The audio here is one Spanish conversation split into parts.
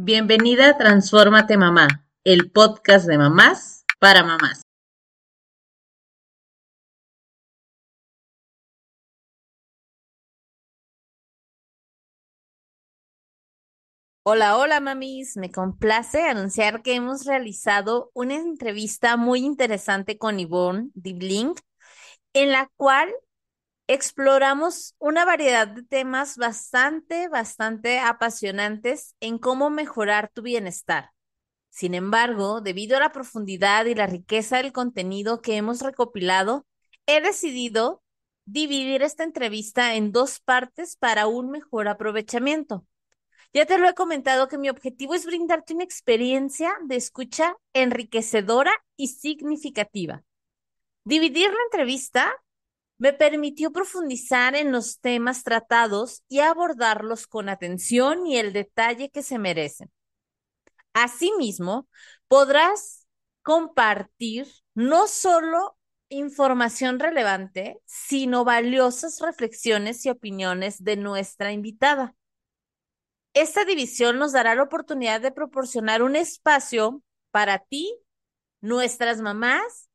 Bienvenida a Transfórmate Mamá, el podcast de mamás para mamás. Hola, hola mamis, me complace anunciar que hemos realizado una entrevista muy interesante con Yvonne Dibling, en la cual exploramos una variedad de temas bastante, bastante apasionantes en cómo mejorar tu bienestar. Sin embargo, debido a la profundidad y la riqueza del contenido que hemos recopilado, he decidido dividir esta entrevista en dos partes para un mejor aprovechamiento. Ya te lo he comentado que mi objetivo es brindarte una experiencia de escucha enriquecedora y significativa. Dividir la entrevista me permitió profundizar en los temas tratados y abordarlos con atención y el detalle que se merecen. Asimismo, podrás compartir no solo información relevante, sino valiosas reflexiones y opiniones de nuestra invitada. Esta división nos dará la oportunidad de proporcionar un espacio para ti, nuestras mamás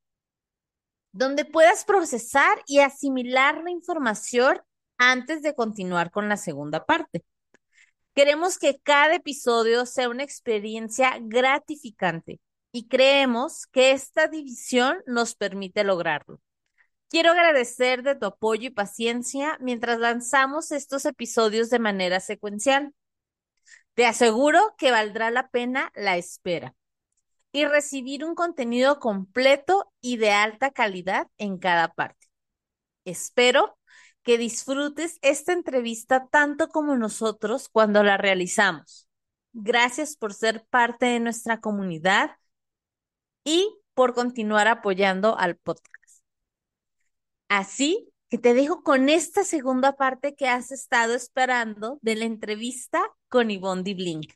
donde puedas procesar y asimilar la información antes de continuar con la segunda parte. Queremos que cada episodio sea una experiencia gratificante y creemos que esta división nos permite lograrlo. Quiero agradecer de tu apoyo y paciencia mientras lanzamos estos episodios de manera secuencial. Te aseguro que valdrá la pena la espera y recibir un contenido completo y de alta calidad en cada parte. Espero que disfrutes esta entrevista tanto como nosotros cuando la realizamos. Gracias por ser parte de nuestra comunidad y por continuar apoyando al podcast. Así que te dejo con esta segunda parte que has estado esperando de la entrevista con Yvonne Blink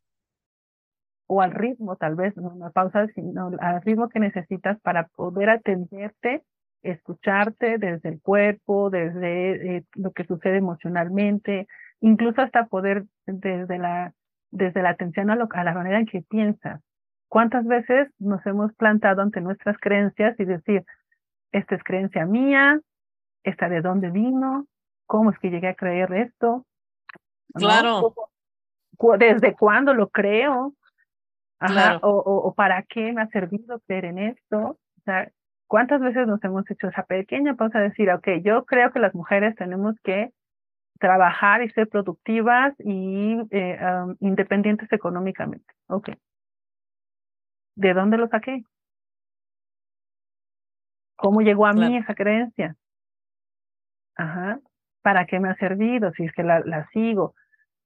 o al ritmo, tal vez, no una pausa, sino al ritmo que necesitas para poder atenderte, escucharte desde el cuerpo, desde eh, lo que sucede emocionalmente, incluso hasta poder desde la, desde la atención a, lo, a la manera en que piensas. ¿Cuántas veces nos hemos plantado ante nuestras creencias y decir, esta es creencia mía, esta de dónde vino, cómo es que llegué a creer esto? Claro. ¿Desde cuándo lo creo? Ajá, o, o, para qué me ha servido creer en esto. O sea, ¿cuántas veces nos hemos hecho esa pequeña pausa de decir, ok, yo creo que las mujeres tenemos que trabajar y ser productivas y eh, independientes económicamente? Ok. ¿De dónde lo saqué? ¿Cómo llegó a mí esa creencia? Ajá. ¿Para qué me ha servido? Si es que la, la sigo.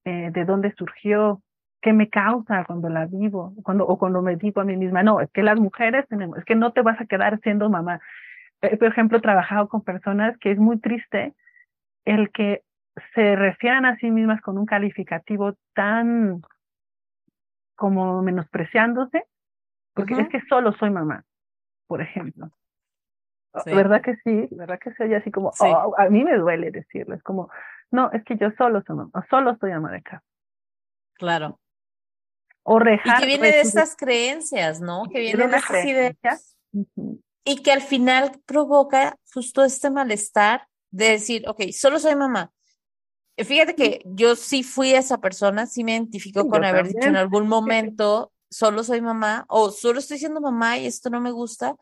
Eh, ¿De dónde surgió? ¿Qué me causa cuando la vivo? Cuando, o cuando me digo a mí misma, no, es que las mujeres tenemos, es que no te vas a quedar siendo mamá. Eh, por ejemplo, he trabajado con personas que es muy triste el que se refieran a sí mismas con un calificativo tan como menospreciándose, porque es que solo soy mamá, por ejemplo. ¿Verdad que sí? ¿Verdad que soy así como, oh, a mí me duele decirlo, es como, no, es que yo solo soy mamá, solo soy ama de casa. Claro. O Y que viene de estas creencias, ¿no? Que viene de esas ideas. Y que al final provoca justo este malestar de decir, ok, solo soy mamá. Fíjate que yo sí fui esa persona, sí me identifico con haber dicho en algún momento, solo soy mamá o solo estoy siendo mamá y esto no me gusta,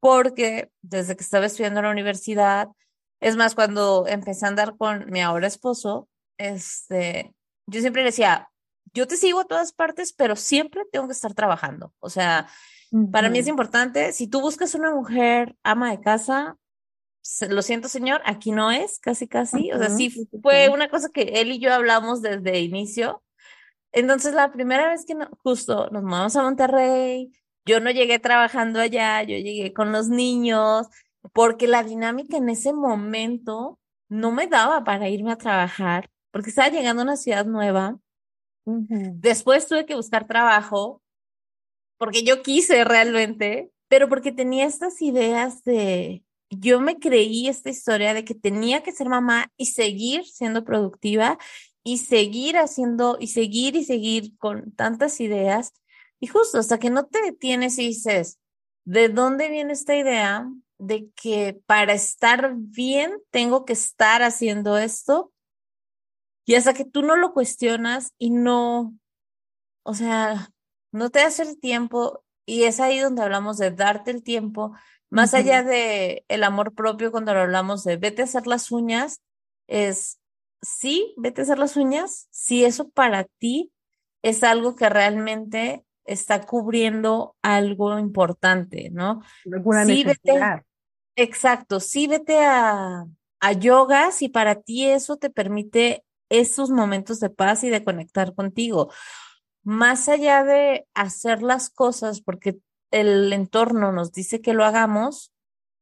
porque desde que estaba estudiando en la universidad, es más, cuando empecé a andar con mi ahora esposo, este, yo siempre le decía, yo te sigo a todas partes, pero siempre tengo que estar trabajando. O sea, para mí es importante, si tú buscas una mujer ama de casa, lo siento señor, aquí no es, casi casi. O sea, sí fue una cosa que él y yo hablamos desde el inicio. Entonces, la primera vez que justo nos mudamos a Monterrey, yo no llegué trabajando allá, yo llegué con los niños, porque la dinámica en ese momento no me daba para irme a trabajar, porque estaba llegando a una ciudad nueva Después tuve que buscar trabajo porque yo quise realmente, pero porque tenía estas ideas de, yo me creí esta historia de que tenía que ser mamá y seguir siendo productiva y seguir haciendo y seguir y seguir con tantas ideas y justo hasta que no te detienes y dices, ¿de dónde viene esta idea de que para estar bien tengo que estar haciendo esto? Y hasta que tú no lo cuestionas y no, o sea, no te das el tiempo y es ahí donde hablamos de darte el tiempo, más allá de el amor propio cuando lo hablamos de vete a hacer las uñas, es sí, vete a hacer las uñas, si eso para ti es algo que realmente está cubriendo algo importante, ¿no? sí, vete, exacto, sí, vete a, a yoga si para ti eso te permite esos momentos de paz y de conectar contigo. Más allá de hacer las cosas porque el entorno nos dice que lo hagamos,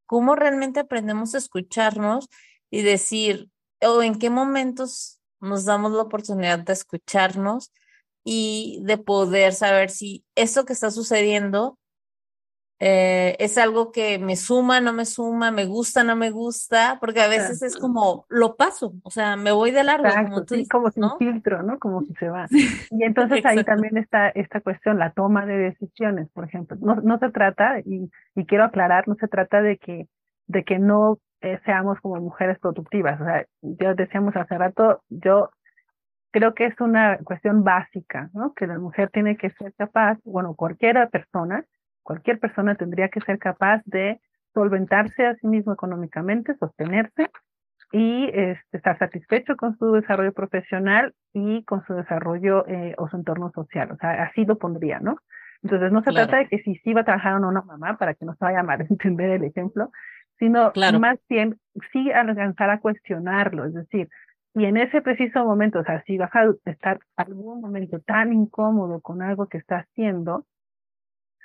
¿cómo realmente aprendemos a escucharnos y decir, o en qué momentos nos damos la oportunidad de escucharnos y de poder saber si eso que está sucediendo eh, es algo que me suma, no me suma, me gusta, no me gusta, porque a veces es como lo paso, o sea, me voy de largo, como tú como sin filtro, ¿no? Como si se va. y entonces ahí también está esta cuestión, la toma de decisiones, por ejemplo. No, no se trata, y, y quiero aclarar, no se trata de que, de que no eh, seamos como mujeres productivas. O sea, ya decíamos hace rato, yo creo que es una cuestión básica, ¿no? Que la mujer tiene que ser capaz, bueno, cualquier persona, cualquier persona tendría que ser capaz de solventarse a sí mismo económicamente, sostenerse y este, estar satisfecho con su desarrollo profesional y con su desarrollo eh, o su entorno social. O sea, así lo pondría, ¿no? Entonces, no se trata de que si sí va a trabajar o no una mamá, para que no se vaya a entender el ejemplo, sino más bien sí alcanzar a cuestionarlo, es decir, y en ese preciso momento, o sea, si vas a estar algún momento tan incómodo con algo que está haciendo,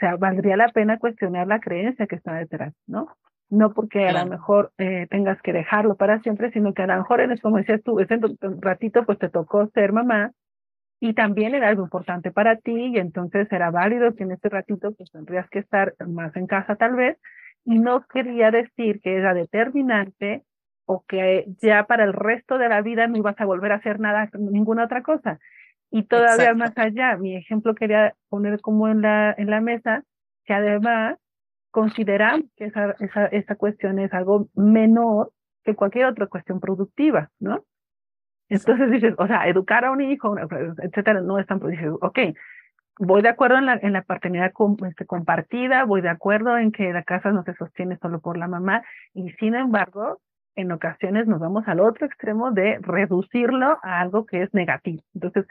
sea, valdría la pena cuestionar la creencia que está detrás, ¿no? No porque a lo mejor eh, tengas que dejarlo para siempre, sino que a lo mejor eres, como decías tú, ese ratito pues te tocó ser mamá y también era algo importante para ti y entonces era válido que en este ratito pues tendrías que estar más en casa tal vez y no quería decir que era determinante o que ya para el resto de la vida no ibas a volver a hacer nada, ninguna otra cosa. Y todavía más allá, mi ejemplo quería poner como en la, en la mesa, que además consideramos que esa, esa, esa cuestión es algo menor que cualquier otra cuestión productiva, ¿no? Entonces dices, o sea, educar a un hijo, etcétera, no es tan, dices, ok, voy de acuerdo en la, en la paternidad este, compartida, voy de acuerdo en que la casa no se sostiene solo por la mamá y sin embargo, en ocasiones nos vamos al otro extremo de reducirlo a algo que es negativo. Entonces,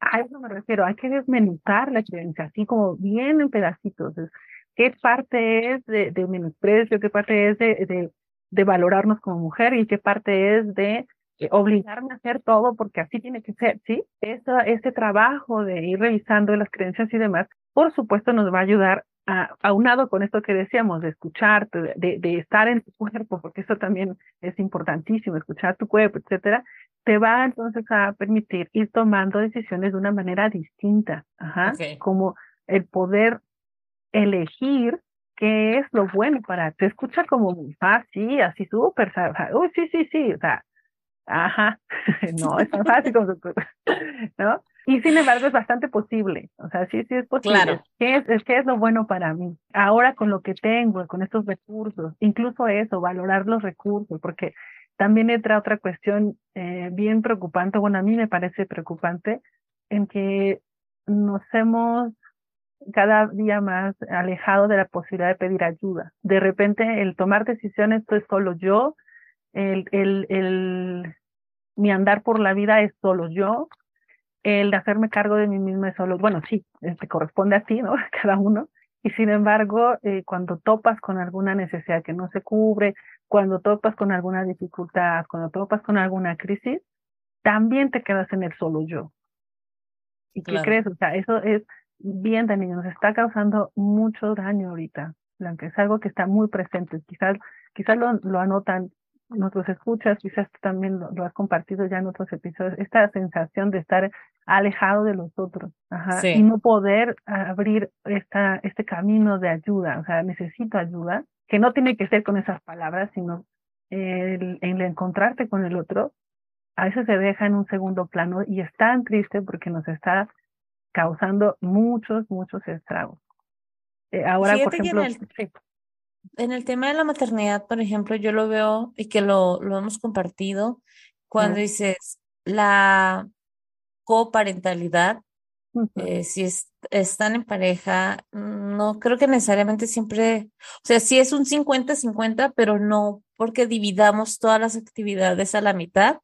a eso me refiero, hay que desmenuzar la creencia, así como bien en pedacitos. ¿Qué parte es de, de menosprecio? ¿Qué parte es de, valorarnos como mujer? ¿Y qué parte es de eh, obligarme a hacer todo porque así tiene que ser, ¿sí? Eso, ese trabajo de ir revisando las creencias y demás, por supuesto nos va a ayudar a, aunado con esto que decíamos, de escucharte, de, de, estar en tu cuerpo, porque eso también es importantísimo, escuchar tu cuerpo, etcétera, te va entonces a permitir ir tomando decisiones de una manera distinta, ajá, como el poder elegir qué es lo bueno para te escucha como fácil, así súper, uy, sí, sí, sí, o sea, Ajá, no es tan fácil como ¿no? Y sin embargo es bastante posible, o sea, sí, sí es posible. Claro. ¿Qué es, ¿Qué es lo bueno para mí? Ahora con lo que tengo, con estos recursos, incluso eso, valorar los recursos, porque también entra otra cuestión eh, bien preocupante, bueno, a mí me parece preocupante, en que nos hemos cada día más alejado de la posibilidad de pedir ayuda. De repente el tomar decisiones, esto es solo yo, el, el, el, mi andar por la vida es solo yo, el de hacerme cargo de mí misma es solo, bueno, sí, te corresponde a ti, ¿no? Cada uno. Y sin embargo, eh, cuando topas con alguna necesidad que no se cubre, cuando topas con alguna dificultad, cuando topas con alguna crisis, también te quedas en el solo yo. ¿Y qué crees? O sea, eso es bien dañino, nos está causando mucho daño ahorita, Blanca. Es algo que está muy presente. Quizás, quizás lo, lo anotan nuestros escuchas, quizás también lo, has compartido ya en otros episodios, esta sensación de estar alejado de los otros ajá, y no poder abrir esta, este camino de ayuda, o sea, necesito ayuda, que no tiene que ser con esas palabras, sino el, el encontrarte con el otro, a veces se deja en un segundo plano y es tan triste porque nos está causando muchos, muchos estragos. Eh, ahora, por ejemplo, en el, tema de la maternidad, por ejemplo, yo lo veo y que lo, lo hemos compartido cuando dices la coparentalidad, eh, si están en pareja, no creo que necesariamente siempre, o sea, sí es un 50-50, pero no porque dividamos todas las actividades a la mitad,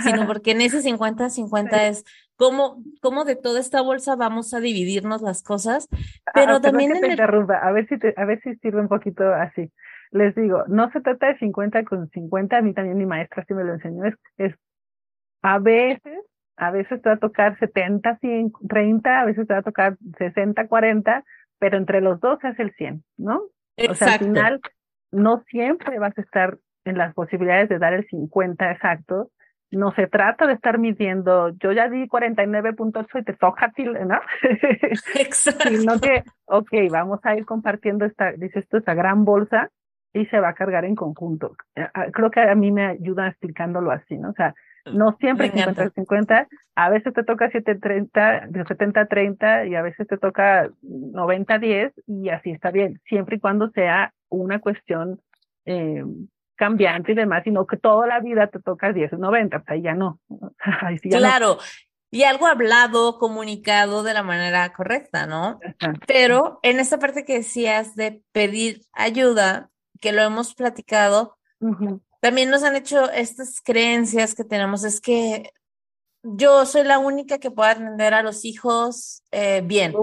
sino porque en ese 50-50 es cómo, cómo de toda esta bolsa vamos a dividirnos las cosas, pero también... te interrumpa, a ver, si a ver si sirve un poquito así. Les digo, no se trata de 50 con 50, a mí también mi maestra sí me lo enseñó, es, es a veces a veces te va a tocar 70, 100, 30, a veces te va a tocar 60, 40, pero entre los dos es el 100, ¿no? Exacto. O sea, al final no siempre vas a estar en las posibilidades de dar el 50 exacto. No se trata de estar midiendo, yo ya di 49.8 y te toca ¿no? Exacto. Sino que, ok, vamos a ir compartiendo esta, dices esto, esta gran bolsa y se va a cargar en conjunto. Creo que a mí me ayuda explicándolo así, ¿no? O sea, no siempre 50-50, a veces te toca 7-30, 70-30 y a veces te toca 90-10 y así está bien, siempre y cuando sea una cuestión eh, cambiante y demás, sino que toda la vida te toca 10-90, ahí ya no. claro. Y algo hablado, comunicado de la manera correcta, ¿no? Pero en esta parte que decías de pedir ayuda, que lo hemos platicado, también nos han hecho estas creencias que tenemos, es que yo soy la única que puede atender a los hijos eh, bien.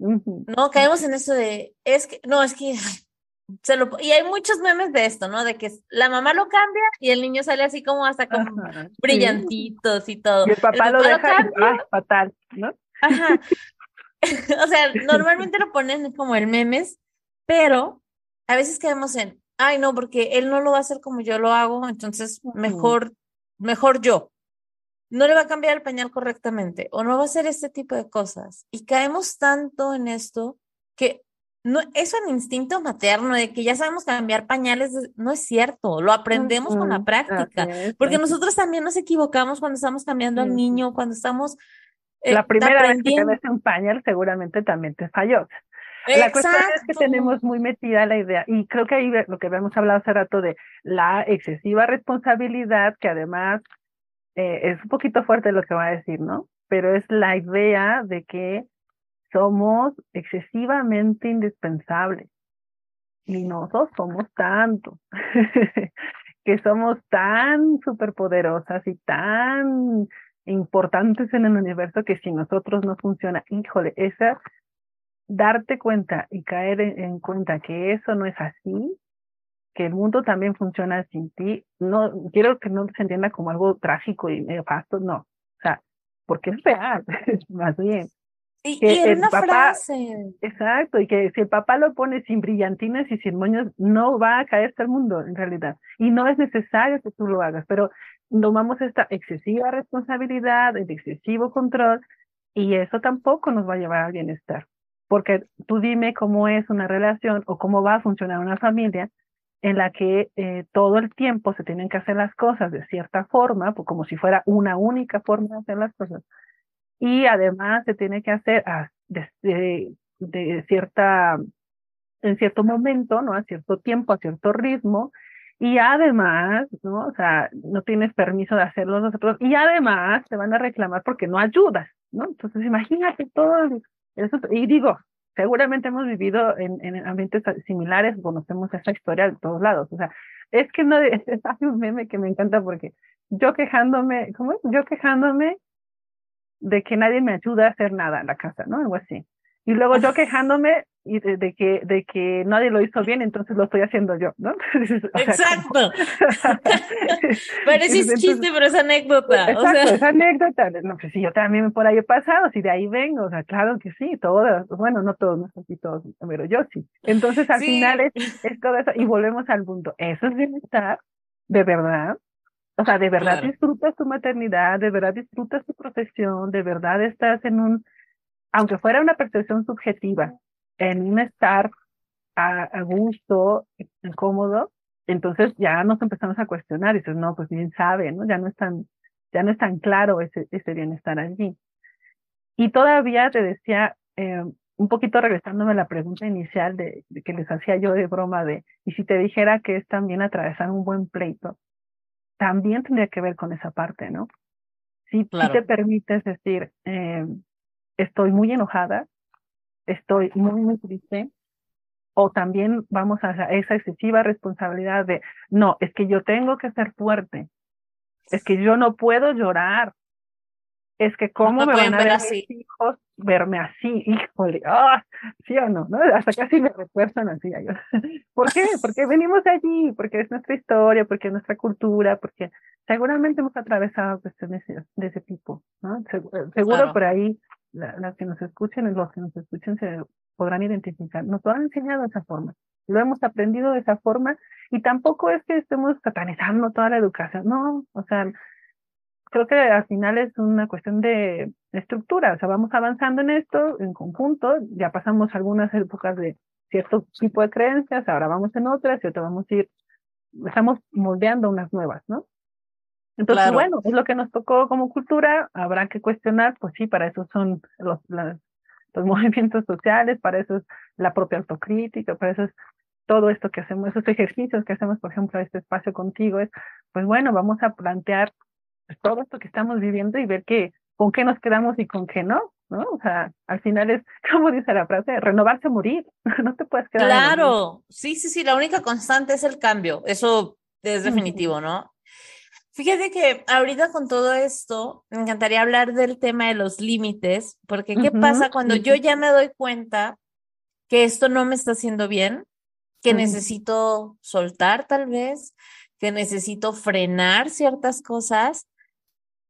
No caemos en eso de, es que, no, es que se lo, y hay muchos memes de esto, ¿no? De que la mamá lo cambia y el niño sale así como hasta con brillantitos y todo. Y el papá, lo deja ah, fatal, ¿no? Ajá. o sea, normalmente lo ponen como el memes, pero a veces caemos en, ay, no, porque él no lo va a hacer como yo lo hago, entonces mejor, mejor yo. No le va a cambiar el pañal correctamente o no va a hacer este tipo de cosas. Y caemos tanto en esto que no es un instinto materno de que ya sabemos cambiar pañales, no es cierto, lo aprendemos con la práctica, porque nosotros también nos equivocamos cuando estamos cambiando al niño, cuando estamos eh, la primera vez que ves un pañal seguramente también te falló. La cuestión es que tenemos muy metida la idea, y creo que ahí lo que habíamos hablado hace rato de la excesiva responsabilidad, que además eh, es un poquito fuerte lo que va a decir, ¿no? Pero es la idea de que somos excesivamente indispensables. Y nosotros somos tanto, que somos tan superpoderosas y tan importantes en el universo que si nosotros no funciona, híjole, esa darte cuenta y caer en, cuenta que eso no es así, que el mundo también funciona sin ti, no quiero que no se entienda como algo trágico y medio fasto, no, o sea, porque es real, más bien. Y, en una frase. Exacto, y que si el papá lo pone sin brillantinas y sin moños, no va a caerse el mundo en realidad. Y no es necesario que tú lo hagas, pero tomamos esta excesiva responsabilidad, el excesivo control, y eso tampoco nos va a llevar al bienestar porque tú dime cómo es una relación o cómo va a funcionar una familia en la que eh, todo el tiempo se tienen que hacer las cosas de cierta forma, pues como si fuera una única forma de hacer las cosas. Y además se tiene que hacer de, cierta, en cierto momento, ¿no? A cierto tiempo, a cierto ritmo. Y además, ¿no? O sea, no tienes permiso de hacerlo nosotros. Y además te van a reclamar porque no ayudas, ¿no? Entonces imagínate todo y digo, seguramente hemos vivido en, en, ambientes similares, conocemos esa historia de todos lados. O sea, es que no, hay un meme que me encanta porque yo quejándome, ¿cómo es? Yo quejándome de que nadie me ayuda a hacer nada en la casa, ¿no? Algo así. Y luego yo quejándome y de, que, de que nadie lo hizo bien, entonces lo estoy haciendo yo, ¿no? Exacto. Parece chiste, pero es anécdota. Exacto, o sea... es anécdota. No, pues sí, yo también por ahí he pasado, si de ahí vengo, o sea, claro que sí, todos, bueno, no todos, no sé todos, pero yo sí. Entonces al final es, es todo eso, y volvemos al punto, eso es bienestar, de verdad, o sea, de verdad disfrutas tu maternidad, de verdad disfrutas tu profesión, de verdad estás en un aunque fuera una percepción subjetiva, en un estar a, gusto, cómodo, entonces ya nos empezamos a cuestionar y dices, no, pues bien sabe, ¿no? Ya no es tan, ya no es tan claro ese, ese bienestar allí. Y todavía te decía, eh, un poquito regresándome a la pregunta inicial de, que les hacía yo de broma de, y si te dijera que es también atravesar un buen pleito, también tendría que ver con esa parte, ¿no? Si, te permites decir, eh, estoy muy enojada, estoy muy, muy triste, o también vamos a esa excesiva responsabilidad de, no, es que yo tengo que ser fuerte, es que yo no puedo llorar, es que cómo me van a ver así. mis hijos verme así, híjole, ah, sí o no, ¿no? Hasta casi me refuerzan así. ¿Por qué? Porque venimos de allí, porque es nuestra historia, porque es nuestra cultura, porque seguramente hemos atravesado cuestiones de ese tipo, ¿no? Seguro, por ahí las que nos escuchen y los que nos escuchen se podrán identificar. Nos lo han enseñado de esa forma, lo hemos aprendido de esa forma y tampoco es que estemos satanizando toda la educación, no, o sea, creo que al final es una cuestión de estructura, o sea, vamos avanzando en esto en conjunto, ya pasamos algunas épocas de cierto tipo de creencias, ahora vamos en otras y otra vamos a ir, estamos moldeando unas nuevas, ¿no? Entonces, bueno, es lo que nos tocó como cultura, habrá que cuestionar, pues sí, para eso son los, los movimientos sociales, para eso es la propia autocrítica, para eso es todo esto que hacemos, esos ejercicios que hacemos, por ejemplo, este espacio contigo, es, pues bueno, vamos a plantear pues, todo esto que estamos viviendo y ver que, con qué nos quedamos y con qué no, ¿no? O sea, al final es, como dice la frase, renovarse o morir, no te puedes quedar. Claro, sí, sí, sí, la única constante es el cambio, eso es definitivo, ¿no? Fíjate que ahorita con todo esto, me encantaría hablar del tema de los límites, porque ¿qué pasa cuando yo ya me doy cuenta que esto no me está haciendo bien, que necesito soltar tal vez, que necesito frenar ciertas cosas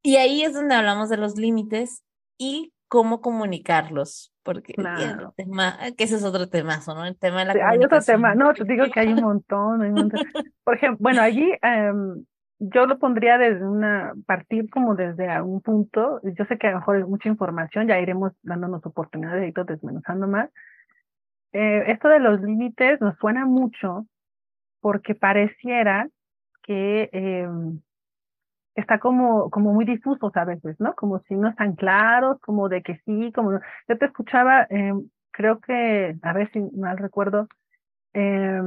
y ahí es donde hablamos de los límites y cómo comunicarlos, porque claro. tema, que ese es otro temazo, ¿no? El tema de la sí, Hay otro tema, no, te digo que hay un montón, hay un montón. Por ejemplo, bueno, allí em, yo lo pondría desde una, partir como desde algún punto, yo sé que a lo mejor es mucha información, ya iremos dándonos oportunidades de ir desmenuzando más. Eh, esto de los límites nos suena mucho porque pareciera que eh, está como, como muy difusos a veces, ¿no? Como si no están claros, como de que sí, como Yo te escuchaba, eh, creo que, a ver si mal recuerdo, eh,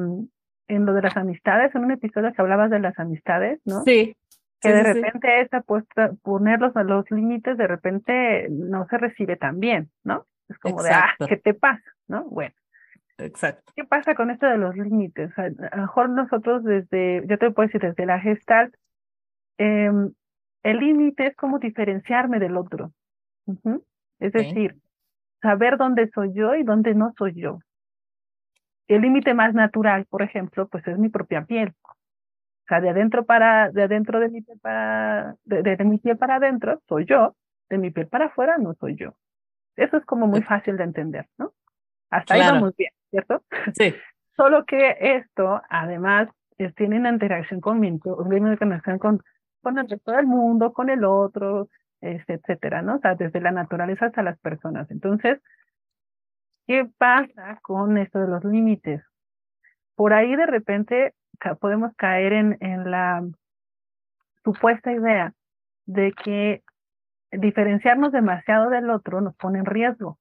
en lo de las amistades, en un episodio que hablabas de las amistades, ¿no? Sí. Que de repente esa puesta, ponerlos a los límites, de repente no se recibe tan bien, ¿no? Es como de, ah, ¿qué te pasa? ¿No? Bueno. Exacto. ¿Qué pasa con esto de los límites? a lo mejor nosotros desde, yo te puedo decir, desde la Gestalt, Em, el límite es como diferenciarme del otro. Es decir, saber dónde soy yo y dónde no soy yo. El límite más natural, por ejemplo, pues es mi propia piel. O sea, de adentro para, de adentro de mi piel para, de, mi piel para adentro soy yo, de mi piel para afuera no soy yo. Eso es como muy fácil de entender, ¿no? Hasta ahí vamos bien, ¿cierto? Sí. Solo que esto, además, tiene una interacción con mi, conexión con, con el resto del mundo, con el otro, este, etcétera, ¿no? O sea, desde la naturaleza hasta las personas. Entonces, ¿qué pasa con esto de los límites? Por ahí de repente podemos caer en, en la supuesta idea de que diferenciarnos demasiado del otro nos pone en riesgo.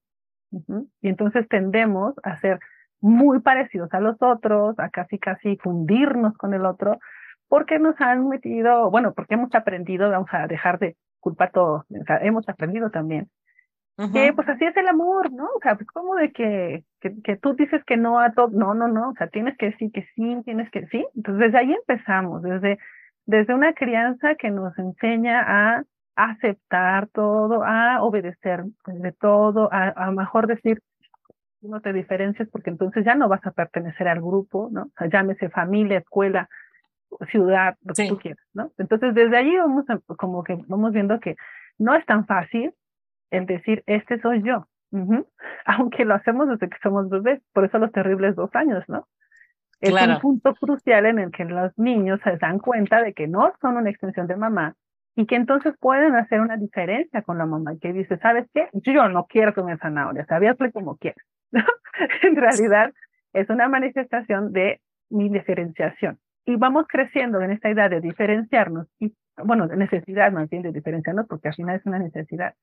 Y entonces tendemos a ser muy parecidos a los otros, a casi casi fundirnos con el otro, porque nos han metido, bueno, porque hemos aprendido, vamos a dejar de culpar todo, o sea, hemos aprendido también. Que pues así es el amor, ¿no? O sea, pues como de que, que, que tú dices que no a todo, no, no, no, o sea, tienes que decir que sí, tienes que sí. Entonces desde ahí empezamos, desde, desde una crianza que nos enseña a aceptar todo, a obedecer de todo, a, a mejor decir, no te diferencias porque entonces ya no vas a pertenecer al grupo, ¿no? O sea, llámese familia, escuela, ciudad, lo que tú quieras, ¿no? Entonces, desde allí vamos como que vamos viendo que no es tan fácil el decir, este soy yo, aunque lo hacemos desde que somos bebés, por eso los terribles dos años, ¿no? Es un punto crucial en el que los niños se dan cuenta de que no son una extensión de mamá y que entonces pueden hacer una diferencia con la mamá que dice, ¿sabes qué? Yo no quiero comer zanahoria, sabías como quieres. en realidad es una manifestación de mi diferenciación. y vamos creciendo en esta idea de diferenciarnos, y bueno, de necesidad más bien de diferenciarnos, porque al final es una necesidad,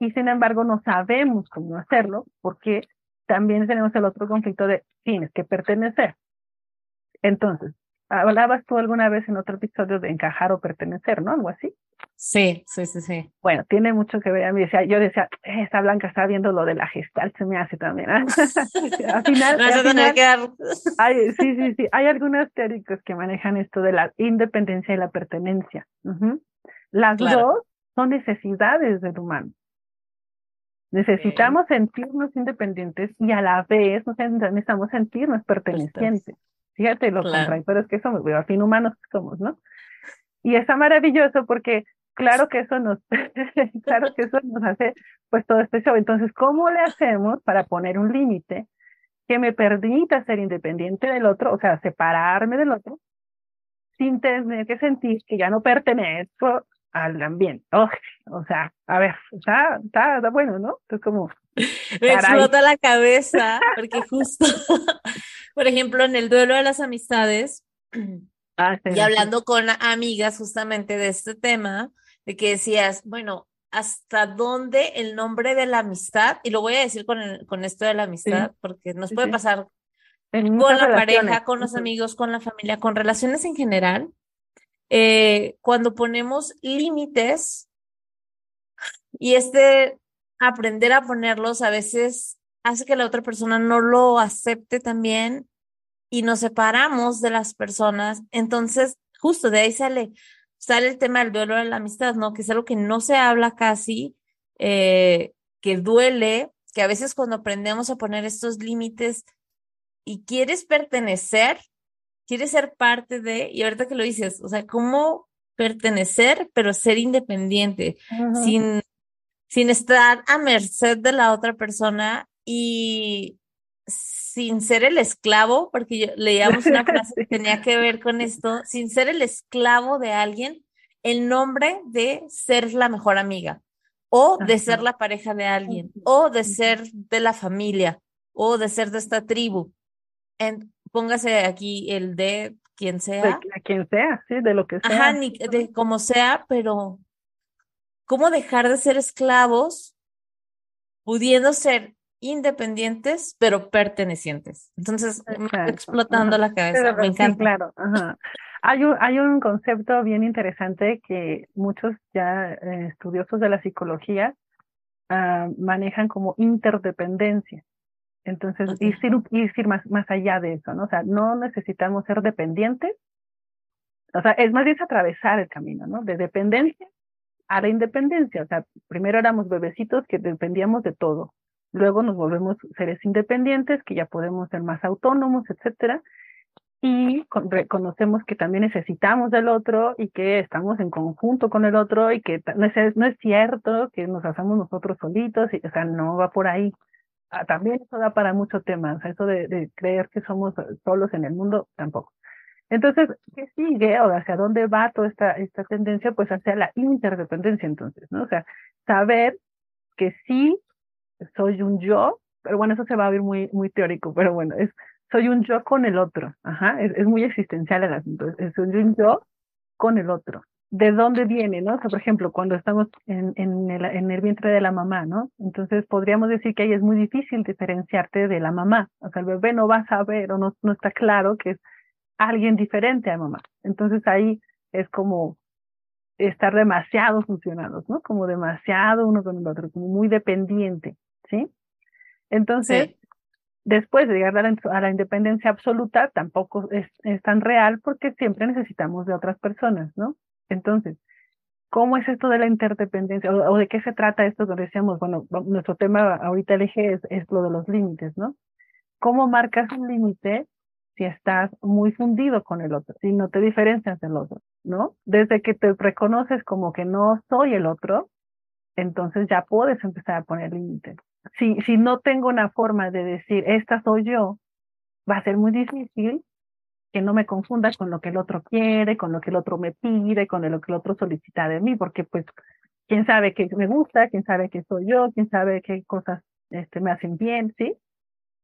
y sin embargo no sabemos cómo hacerlo, porque también tenemos el otro conflicto de tienes que pertenecer. Entonces, hablabas tú alguna vez en otro episodio de encajar o pertenecer, ¿no? Algo así. Sí, sí, sí, sí. Bueno, tiene mucho que ver. A mí decía, yo decía, esta Blanca está viendo lo de la gestal, se me hace también. al final, hay, sí, sí, sí. Hay algunos teóricos que manejan esto de la independencia y la pertenencia. Las dos son necesidades del humano. Necesitamos sentirnos independientes y a la vez necesitamos sentirnos pertenecientes. Fíjate lo pero es que somos, al fin humanos somos, ¿no? Y está maravilloso porque claro que eso nos, claro que eso nos hace pues todo este show. Entonces, ¿cómo le hacemos para poner un límite que me permita ser independiente del otro, o sea, separarme del otro, sin tener que sentir que ya no pertenezco al ambiente. o sea, a ver, está, está, bueno, ¿no? Es como... Me explota la cabeza, porque justo, por ejemplo, en el duelo de las amistades, ah, y hablando con amigas justamente de este tema, de que decías, bueno, ¿hasta dónde el nombre de la amistad? Y lo voy a decir con, con esto de la amistad, porque nos puede pasar con la pareja, con los amigos, con la familia, con relaciones en general, eh, cuando ponemos límites y este aprender a ponerlos a veces hace que la otra persona no lo acepte también y nos separamos de las personas. Entonces, justo de ahí sale, sale el tema del duelo de la amistad, ¿no? Que es algo que no se habla casi, eh, que duele, que a veces cuando aprendemos a poner estos límites y quieres pertenecer, quieres ser parte de, y ahorita que lo dices, o sea, cómo pertenecer, pero ser independiente, sin, sin estar a merced de la otra persona y sin ser el esclavo, porque yo, leíamos una frase que tenía que ver con esto, sin ser el esclavo de alguien, en nombre de ser la mejor amiga, o de ser la pareja de alguien, o de ser de la familia, o de ser de esta tribu. En, póngase aquí el de quien sea. De, quien sea, sí, de lo que sea. Ajá, de como sea, pero ¿cómo dejar de ser esclavos pudiendo ser independientes, pero pertenecientes? Entonces, explotando la cabeza, me encanta. claro, Ajá. Hay un, hay un concepto bien interesante que muchos ya eh, estudiosos de la psicología ah, manejan como interdependencia. Entonces, ir, ir más, más allá de eso, ¿no? O sea, no necesitamos ser dependientes. O sea, es más bien atravesar el camino, ¿no? De dependencia a la independencia. O sea, primero éramos bebecitos que dependíamos de todo. Luego nos volvemos seres independientes, que ya podemos ser más autónomos, etcétera. Y reconocemos que también necesitamos del otro y que estamos en conjunto con el otro y que no es, no es cierto que nos hacemos nosotros solitos, y, o sea, no va por ahí. Ah, también eso da para muchos temas, eso de, creer que somos solos en el mundo, tampoco. Entonces, ¿qué sigue o hacia dónde va toda esta, esta tendencia? Pues hacia la interdependencia entonces, ¿no? O sea, saber que sí soy un yo, pero bueno, eso se va a ver muy, muy teórico, pero bueno, es soy un yo con el otro, ajá, es, es muy existencial el asunto, es, soy un yo con el otro de dónde viene, ¿no? O sea, por ejemplo, cuando estamos en, en, el, en el vientre de la mamá, ¿no? Entonces podríamos decir que ahí es muy difícil diferenciarte de la mamá. O sea, el bebé no va a saber o no, no está claro que es alguien diferente a mamá. Entonces ahí es como estar demasiado funcionados, ¿no? Como demasiado uno con el otro, como muy dependiente, ¿sí? Entonces, después de llegar a la, a la, independencia absoluta, tampoco es, es tan real porque siempre necesitamos de otras personas, ¿no? Entonces, ¿cómo es esto de la interdependencia? ¿O, de qué se trata esto que decíamos? Bueno, nuestro tema ahorita el eje es, es lo de los límites, ¿no? ¿Cómo marcas un límite si estás muy fundido con el otro, si no te diferencias del otro, ¿no? Desde que te reconoces como que no soy el otro, entonces ya puedes empezar a poner límites. Si, si no tengo una forma de decir, esta soy yo, va a ser muy difícil que no me confunda con lo que el otro quiere, con lo que el otro me pide, con lo que el otro solicita de mí, porque pues quién sabe qué me gusta, quién sabe qué soy yo, quién sabe qué cosas este, me hacen bien, ¿sí?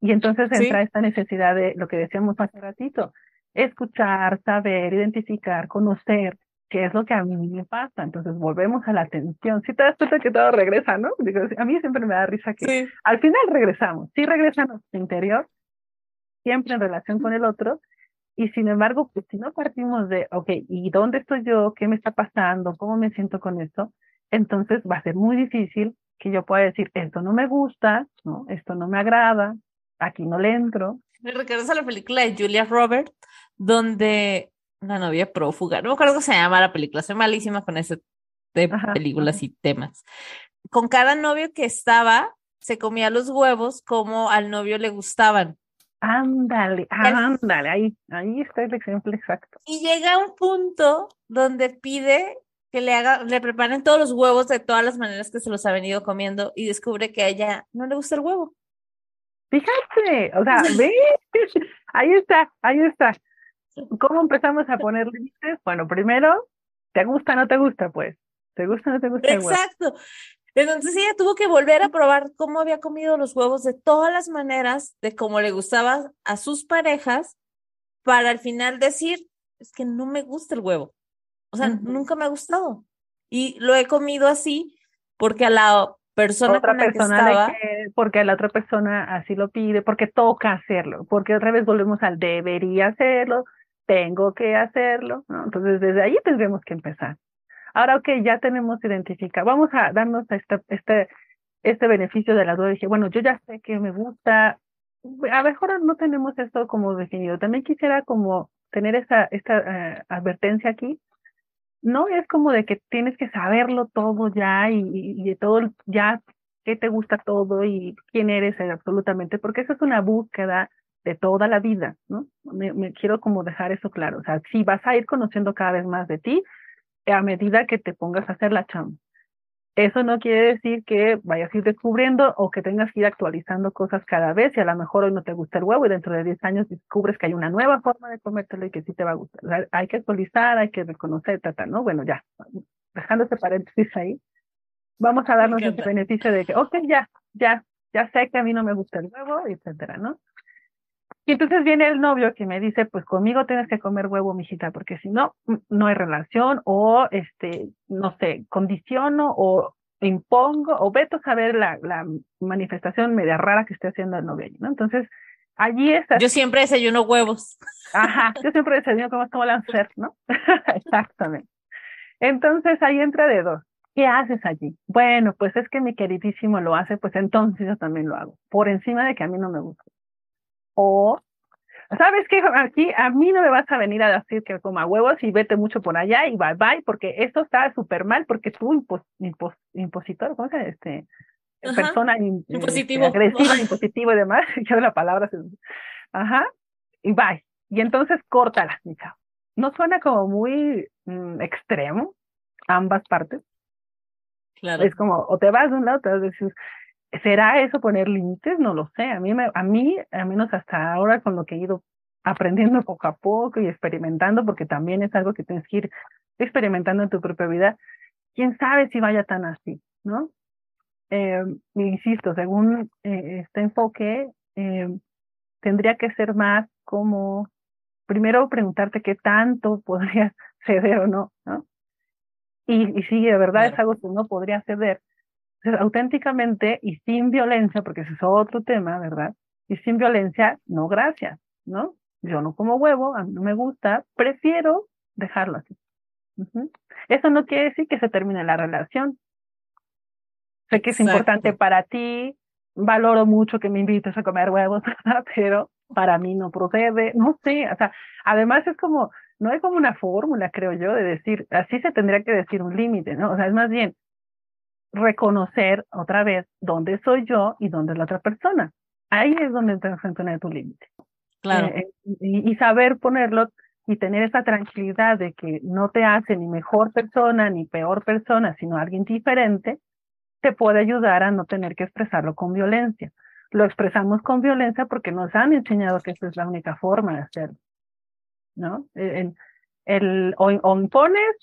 Y entonces entra esta necesidad de lo que decíamos hace ratito, escuchar, saber, identificar, conocer qué es lo que a mí me pasa. Entonces volvemos a la atención. Si te das cuenta que todo regresa, ¿no? Digo, a mí siempre me da risa que al final regresamos. Sí regresa a nuestro interior, siempre en relación con el otro. Y sin embargo, pues si no partimos de, ok, ¿y dónde estoy yo? ¿Qué me está pasando? ¿Cómo me siento con esto? Entonces va a ser muy difícil que yo pueda decir, esto no me gusta, ¿no? Esto no me agrada, aquí no le entro. Me recuerdas a la película de Julia Roberts, donde la novia prófuga, no me acuerdo cómo se llama la película, soy malísima con ese de películas y temas. Con cada novio que estaba, se comía los huevos como al novio le gustaban. Ándale, ándale, ahí, ahí está el ejemplo exacto. Y llega a un punto donde pide que le haga, le preparen todos los huevos de todas las maneras que se los ha venido comiendo y descubre que a ella no le gusta el huevo. Fíjate, o sea, ve, ahí está, ahí está. ¿Cómo empezamos a poner límites? Bueno, primero, ¿te gusta o no te gusta? Pues, ¿te gusta o no te gusta? Exacto. Entonces ella tuvo que volver a probar cómo había comido los huevos de todas las maneras, de cómo le gustaba a sus parejas, para al final decir, es que no me gusta el huevo. O sea, nunca me ha gustado. Y lo he comido así porque a la persona otra persona porque la otra persona así lo pide, porque toca hacerlo, porque otra vez volvemos al debería hacerlo, tengo que hacerlo, ¿no? Entonces desde ahí tendremos que empezar. Ahora, ok, ya tenemos identificado, vamos a darnos este, este, este beneficio de la duda. Dije, bueno, yo ya sé que me gusta, a lo mejor no tenemos esto como definido. También quisiera como tener esta, esta eh, advertencia aquí. No es como de que tienes que saberlo todo ya y, y de todo, ya qué te gusta todo y quién eres absolutamente, porque eso es una búsqueda de toda la vida, ¿no? Me, me, quiero como dejar eso claro. O sea, si vas a ir conociendo cada vez más de ti a medida que te pongas a hacer la chamba. Eso no quiere decir que vayas a ir descubriendo o que tengas que ir actualizando cosas cada vez y a lo mejor hoy no te gusta el huevo y dentro de 10 años descubres que hay una nueva forma de comértelo y que sí te va a gustar. O sea, hay que actualizar, hay que reconocer, tata, ¿no? Bueno, ya, dejando ese paréntesis ahí, vamos a darnos ese beneficio de que, ok, ya, ya, ya sé que a mí no me gusta el huevo, etcétera, ¿no? Y entonces viene el novio que me dice, pues conmigo tienes que comer huevo, mijita, porque si no, no hay relación, o este, no sé, condiciono, o impongo, o veto saber la, la manifestación media rara que esté haciendo el novio, ¿no? Entonces, allí está. Yo siempre desayuno huevos. Ajá, yo siempre desayuno como, como lancer, ¿no? Exactamente. Entonces, ahí entra de dos. ¿Qué haces allí? Bueno, pues es que mi queridísimo lo hace, pues entonces yo también lo hago, por encima de que a mí no me gusta. O, ¿sabes qué? Aquí a mí no me vas a venir a decir que coma huevos y vete mucho por allá y bye bye, porque esto está súper mal, porque tú, impos, impositor, ¿cómo se? Este, persona impositivo. Este, agresiva, impositivo y demás, ya la palabra. Ajá, y bye. Y entonces córtala, mi chavo. ¿No suena como muy mm, extremo ambas partes? Claro. Es como, o te vas de un lado, te vas a decir, ¿Será eso poner límites? No lo sé. A mí, a mí, al menos hasta ahora, con lo que he ido aprendiendo poco a poco y experimentando, porque también es algo que tienes que ir experimentando en tu propia vida, quién sabe si vaya tan así, ¿no? Eh, insisto, según eh, este enfoque, eh, tendría que ser más como, primero preguntarte qué tanto podría ceder o no, ¿no? Y, y si de verdad es algo que no podría ceder, auténticamente y sin violencia, porque ese es otro tema, ¿verdad? Y sin violencia, no gracias, ¿no? Yo no como huevo, a mí no me gusta, prefiero dejarlo así. Eso no quiere decir que se termine la relación. Sé que es importante para ti, valoro mucho que me invites a comer huevos, pero para mí no procede, no sé, o sea, además es como, no hay como una fórmula, creo yo, de decir, así se tendría que decir un límite, ¿no? O sea, es más bien, reconocer otra vez dónde soy yo y dónde es la otra persona. Ahí es donde que poner tu límite. Claro. Eh, y, saber ponerlo y tener esa tranquilidad de que no te hace ni mejor persona ni peor persona, sino alguien diferente, te puede ayudar a no tener que expresarlo con violencia. Lo expresamos con violencia porque nos han enseñado que esa es la única forma de hacerlo. ¿No? El, el, o, o impones,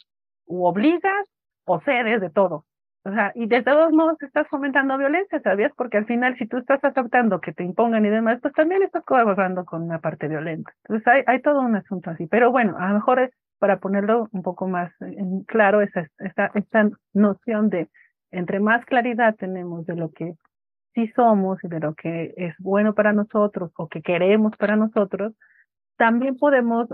o obligas, o cedes de todo O sea, y de todos modos estás fomentando violencia, ¿sabías? Porque al final, si tú estás aceptando que te impongan y demás, pues también estás colaborando con una parte violenta. Entonces, hay, hay todo un asunto así. Pero bueno, a lo mejor es para ponerlo un poco más en claro, esa, esta, esta noción de entre más claridad tenemos de lo que sí somos y de lo que es bueno para nosotros o que queremos para nosotros, también podemos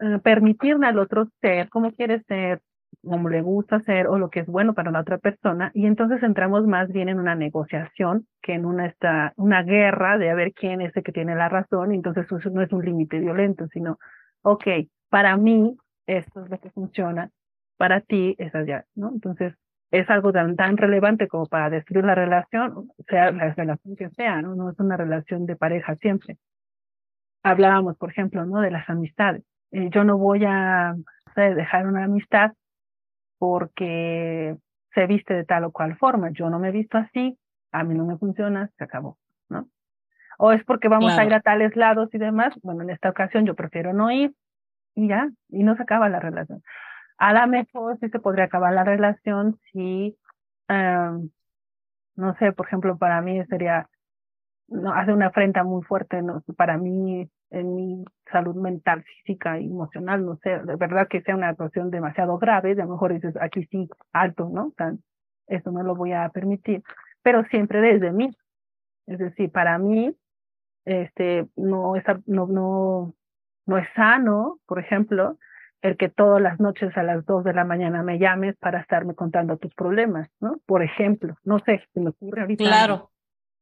eh, permitirle al otro ser como quiere ser, como le gusta ser o lo que es bueno para la otra persona y entonces entramos más bien en una negociación que en una esta, una guerra de a ver quién es el que tiene la razón y entonces eso no es un límite violento sino ok para mí esto es lo que funciona para ti es allá no entonces es algo tan, tan relevante como para destruir la relación, sea la relación que sea, ¿no? No es una relación de pareja siempre. Hablábamos, por ejemplo, ¿no? De las amistades. Eh, yo no voy a dejar una amistad porque se viste de tal o cual forma. Yo no me he visto así, a mí no me funciona, se acabó, ¿no? O es porque vamos a ir a tales lados y demás. Bueno, en esta ocasión yo prefiero no ir y ya, y no se acaba la relación. A lo mejor sí se podría acabar la relación si, em, no sé, por ejemplo, para mí sería, no, hace una afrenta muy fuerte, no, para mí, en mi salud mental, física y emocional, no sé, de verdad que sea una actuación demasiado grave, de lo mejor dices, aquí sí, alto, ¿no? Tan, eso no lo voy a permitir, pero siempre desde mí. Es decir, para mí, este, no es, no, no, no es sano, por ejemplo, el que todas las noches a las dos de la mañana me llames para estarme contando tus problemas, ¿no? Por ejemplo, no sé, se me ocurre ahorita. Claro.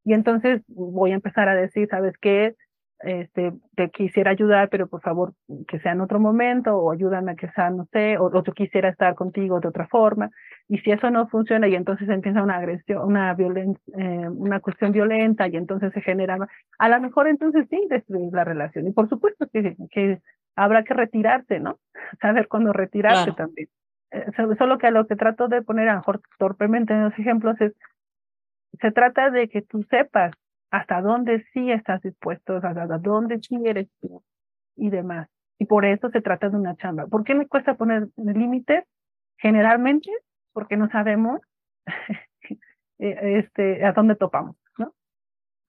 Y entonces voy a empezar a decir, ¿sabes qué? Este, te quisiera ayudar, pero por favor que sea en otro momento, o ayúdame a que sea, no sé, o, o yo quisiera estar contigo de otra forma. Y si eso no funciona, y entonces empieza una agresión, una violencia, eh, una cuestión violenta, y entonces se genera, a lo mejor entonces sí destruir la relación. Y por supuesto que, que habrá que retirarse, ¿no? Saber cuándo retirarse también. Eh, solo que a lo que trato de poner, a lo mejor torpemente en los ejemplos, es, se trata de que tú sepas hasta dónde sí estás dispuesto, hasta dónde sí eres tú y demás. Y por eso se trata de una chamba. ¿Por qué me cuesta poner límites? Generalmente porque no sabemos eh, este, a dónde topamos, ¿no?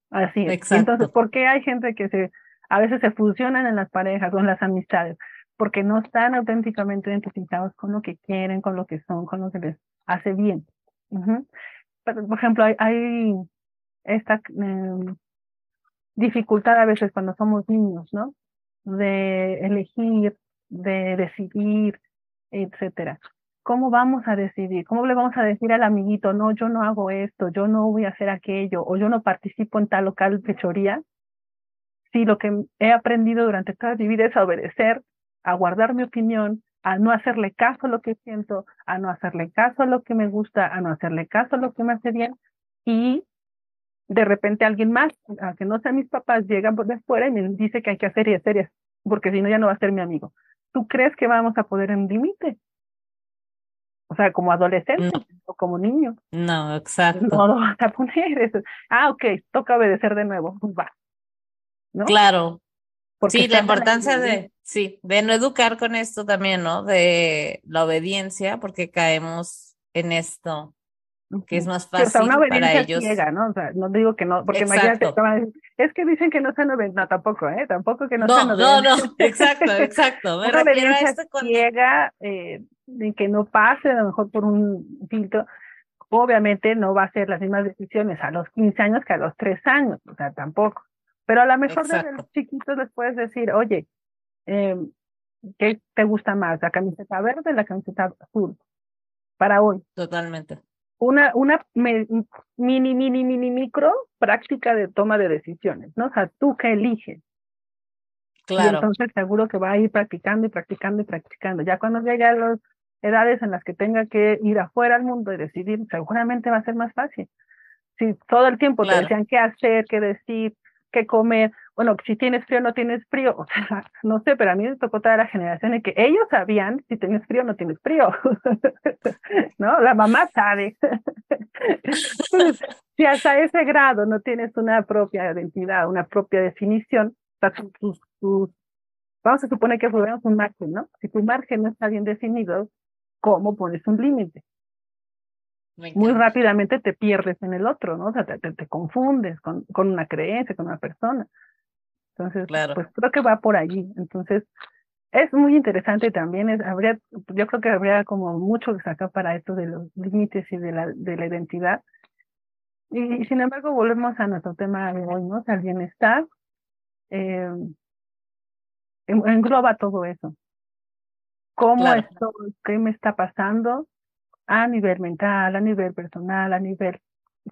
Así es. Entonces, ¿por qué hay gente que se a veces se fusionan en las parejas con las amistades, porque no están auténticamente identificados con lo que quieren, con lo que son, con lo que les hace bien. por ejemplo, hay, esta em, dificultad a veces cuando somos niños, ¿no? De elegir, de decidir, etcétera. ¿Cómo vamos a decidir? ¿Cómo le vamos a decir al amiguito, no, yo no hago esto, yo no voy a hacer aquello, o yo no participo en tal local fechoría? si lo que he aprendido durante toda mi vida es a obedecer, a guardar mi opinión, a no hacerle caso a lo que siento, a no hacerle caso a lo que me gusta, a no hacerle caso a lo que me hace bien, y de repente alguien más, a que no sean mis papás, llegan por de fuera y me dice que hay que hacer y hacer, porque si no ya no va a ser mi amigo. ¿Tú crees que vamos a poder en límite? O sea, como adolescente o como niño. No, exacto. No lo vas a poner. Eso. Ah, ok, toca obedecer de nuevo. Pues va. Claro. sí, la importancia de, sí, de no educar con esto también, ¿no? De la obediencia, porque caemos en esto, que es más fácil o sea, una para ellos. Ciega, ¿no? O sea, no digo que no, porque imagínate, es que dicen que no sean obedientes, no, tampoco, ¿eh? Tampoco que no, sean obedientes. No, no, exacto, exacto. Me una obediencia esto ciega, eh, de que no pase a lo mejor por un filtro, obviamente no va a ser las mismas decisiones a los 15 años que a los 3 años, o sea, tampoco. Pero a lo mejor desde los chiquitos les puedes decir, oye, eh, ¿qué te gusta más? ¿La camiseta verde o la camiseta azul? Para hoy. Totalmente. Una, una mini, mini, mini, micro práctica de toma de decisiones, ¿no? O sea, tú qué eliges. Claro. Y entonces seguro que va a ir practicando y practicando y practicando. Ya cuando llegue a las edades en las que tenga que ir afuera al mundo y decidir, seguramente va a ser más fácil. Si todo el tiempo te decían qué hacer, qué decir, qué comer. Bueno, si tienes frío no tienes frío, o sea, no sé, pero a mí me tocó toda la generación en que ellos sabían si tienes frío no tienes frío, ¿no? La mamá sabe. si hasta ese grado no tienes una propia identidad, una propia definición, vamos a suponer que ponemos un margen, ¿no? Si tu margen no está bien definido, ¿cómo pones un límite? muy rápidamente te pierdes en el otro, ¿no? O sea, te, te, confundes con, con, una creencia, con una persona. Entonces, pues creo que va por allí. Entonces, es muy interesante también, es, habría, yo creo que habría como mucho que sacar para esto de los límites y de la, de la identidad. Y, sin embargo, volvemos a nuestro tema de hoy, ¿no? O sea, el bienestar eh, engloba todo eso. ¿Cómo esto, qué me está pasando? a nivel mental, a nivel personal, a nivel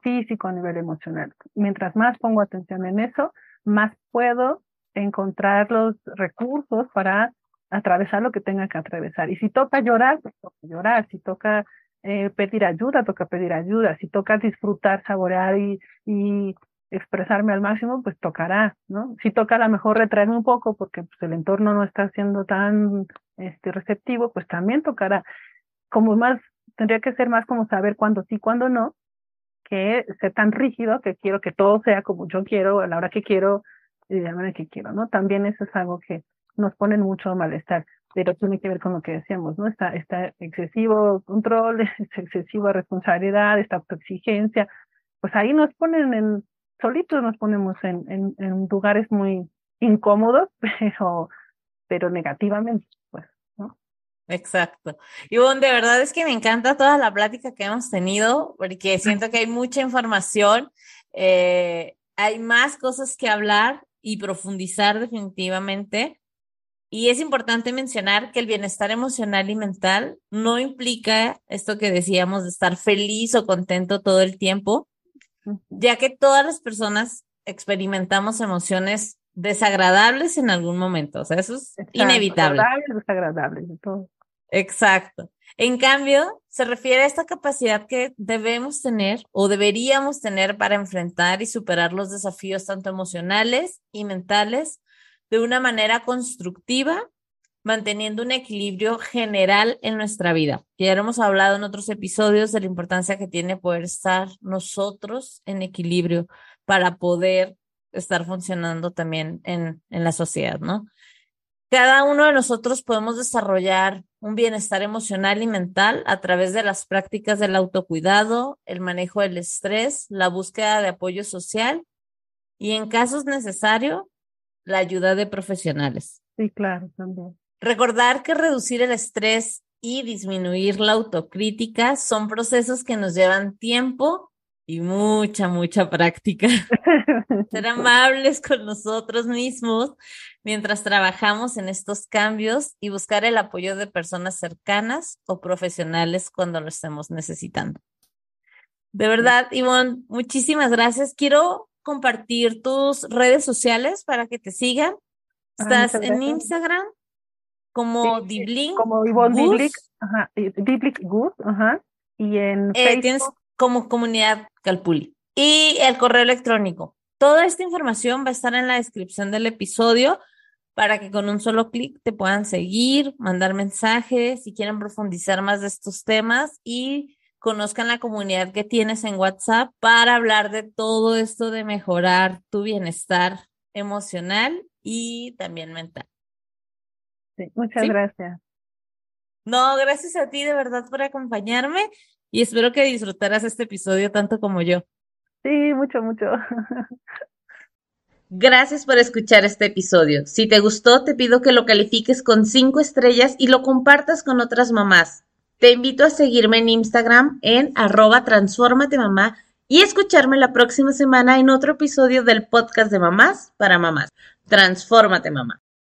físico, a nivel emocional. Mientras más pongo atención en eso, más puedo encontrar los recursos para atravesar lo que tenga que atravesar. Y si toca llorar, pues toca llorar. Si toca eh, pedir ayuda, toca pedir ayuda. Si toca disfrutar, saborear y, y expresarme al máximo, pues tocará, ¿no? Si toca a lo mejor retraerme un poco porque pues, el entorno no está siendo tan este, receptivo, pues también tocará. Como más tendría que ser más como saber cuándo sí, cuándo no, que ser tan rígido que quiero que todo sea como yo quiero, a la hora que quiero y de la manera que quiero, ¿no? También eso es algo que nos pone mucho malestar, pero tiene que ver con lo que decíamos, ¿no? Está, está excesivo control, excesiva responsabilidad, esta autoexigencia, pues ahí nos ponen en, solitos nos ponemos en, en, en lugares muy incómodos, pero, pero negativamente. Exacto. Y bueno, de verdad es que me encanta toda la plática que hemos tenido, porque siento que hay mucha información, eh, hay más cosas que hablar y profundizar definitivamente. Y es importante mencionar que el bienestar emocional y mental no implica esto que decíamos de estar feliz o contento todo el tiempo, ya que todas las personas experimentamos emociones desagradables en algún momento. O sea, eso es inevitable. Desagradables, de todo. Exacto. En cambio, se refiere a esta capacidad que debemos tener o deberíamos tener para enfrentar y superar los desafíos tanto emocionales y mentales de una manera constructiva, manteniendo un equilibrio general en nuestra vida. Ya hemos hablado en otros episodios de la importancia que tiene poder estar nosotros en equilibrio para poder estar funcionando también en, en la sociedad, ¿no? Cada uno de nosotros podemos desarrollar un bienestar emocional y mental a través de las prácticas del autocuidado, el manejo del estrés, la búsqueda de apoyo social y en casos necesarios, la ayuda de profesionales. Sí, claro, también. Recordar que reducir el estrés y disminuir la autocrítica son procesos que nos llevan tiempo y mucha, mucha práctica. Ser amables con nosotros mismos mientras trabajamos en estos cambios y buscar el apoyo de personas cercanas o profesionales cuando lo estemos necesitando. De verdad, Ivonne, muchísimas gracias. Quiero compartir tus redes sociales para que te sigan. Ah, Estás en Instagram como Diblink. Como Ivonne Diblink, ajá, Diblink Good, ajá. Y en eh, Facebook como comunidad Calpuli. Y el correo electrónico. Toda esta información va a estar en la descripción del episodio para que con un solo clic te puedan seguir, mandar mensajes si quieren profundizar más de estos temas y conozcan la comunidad que tienes en WhatsApp para hablar de todo esto de mejorar tu bienestar emocional y también mental. Sí, muchas gracias. No, gracias a ti de verdad por acompañarme y espero que disfrutaras este episodio tanto como yo. Sí, mucho, mucho. Gracias por escuchar este episodio. Si te gustó, te pido que lo califiques con cinco estrellas y lo compartas con otras mamás. Te invito a seguirme en Instagram en arroba mamá y escucharme la próxima semana en otro episodio del podcast de mamás para mamás. Transfórmate mamá.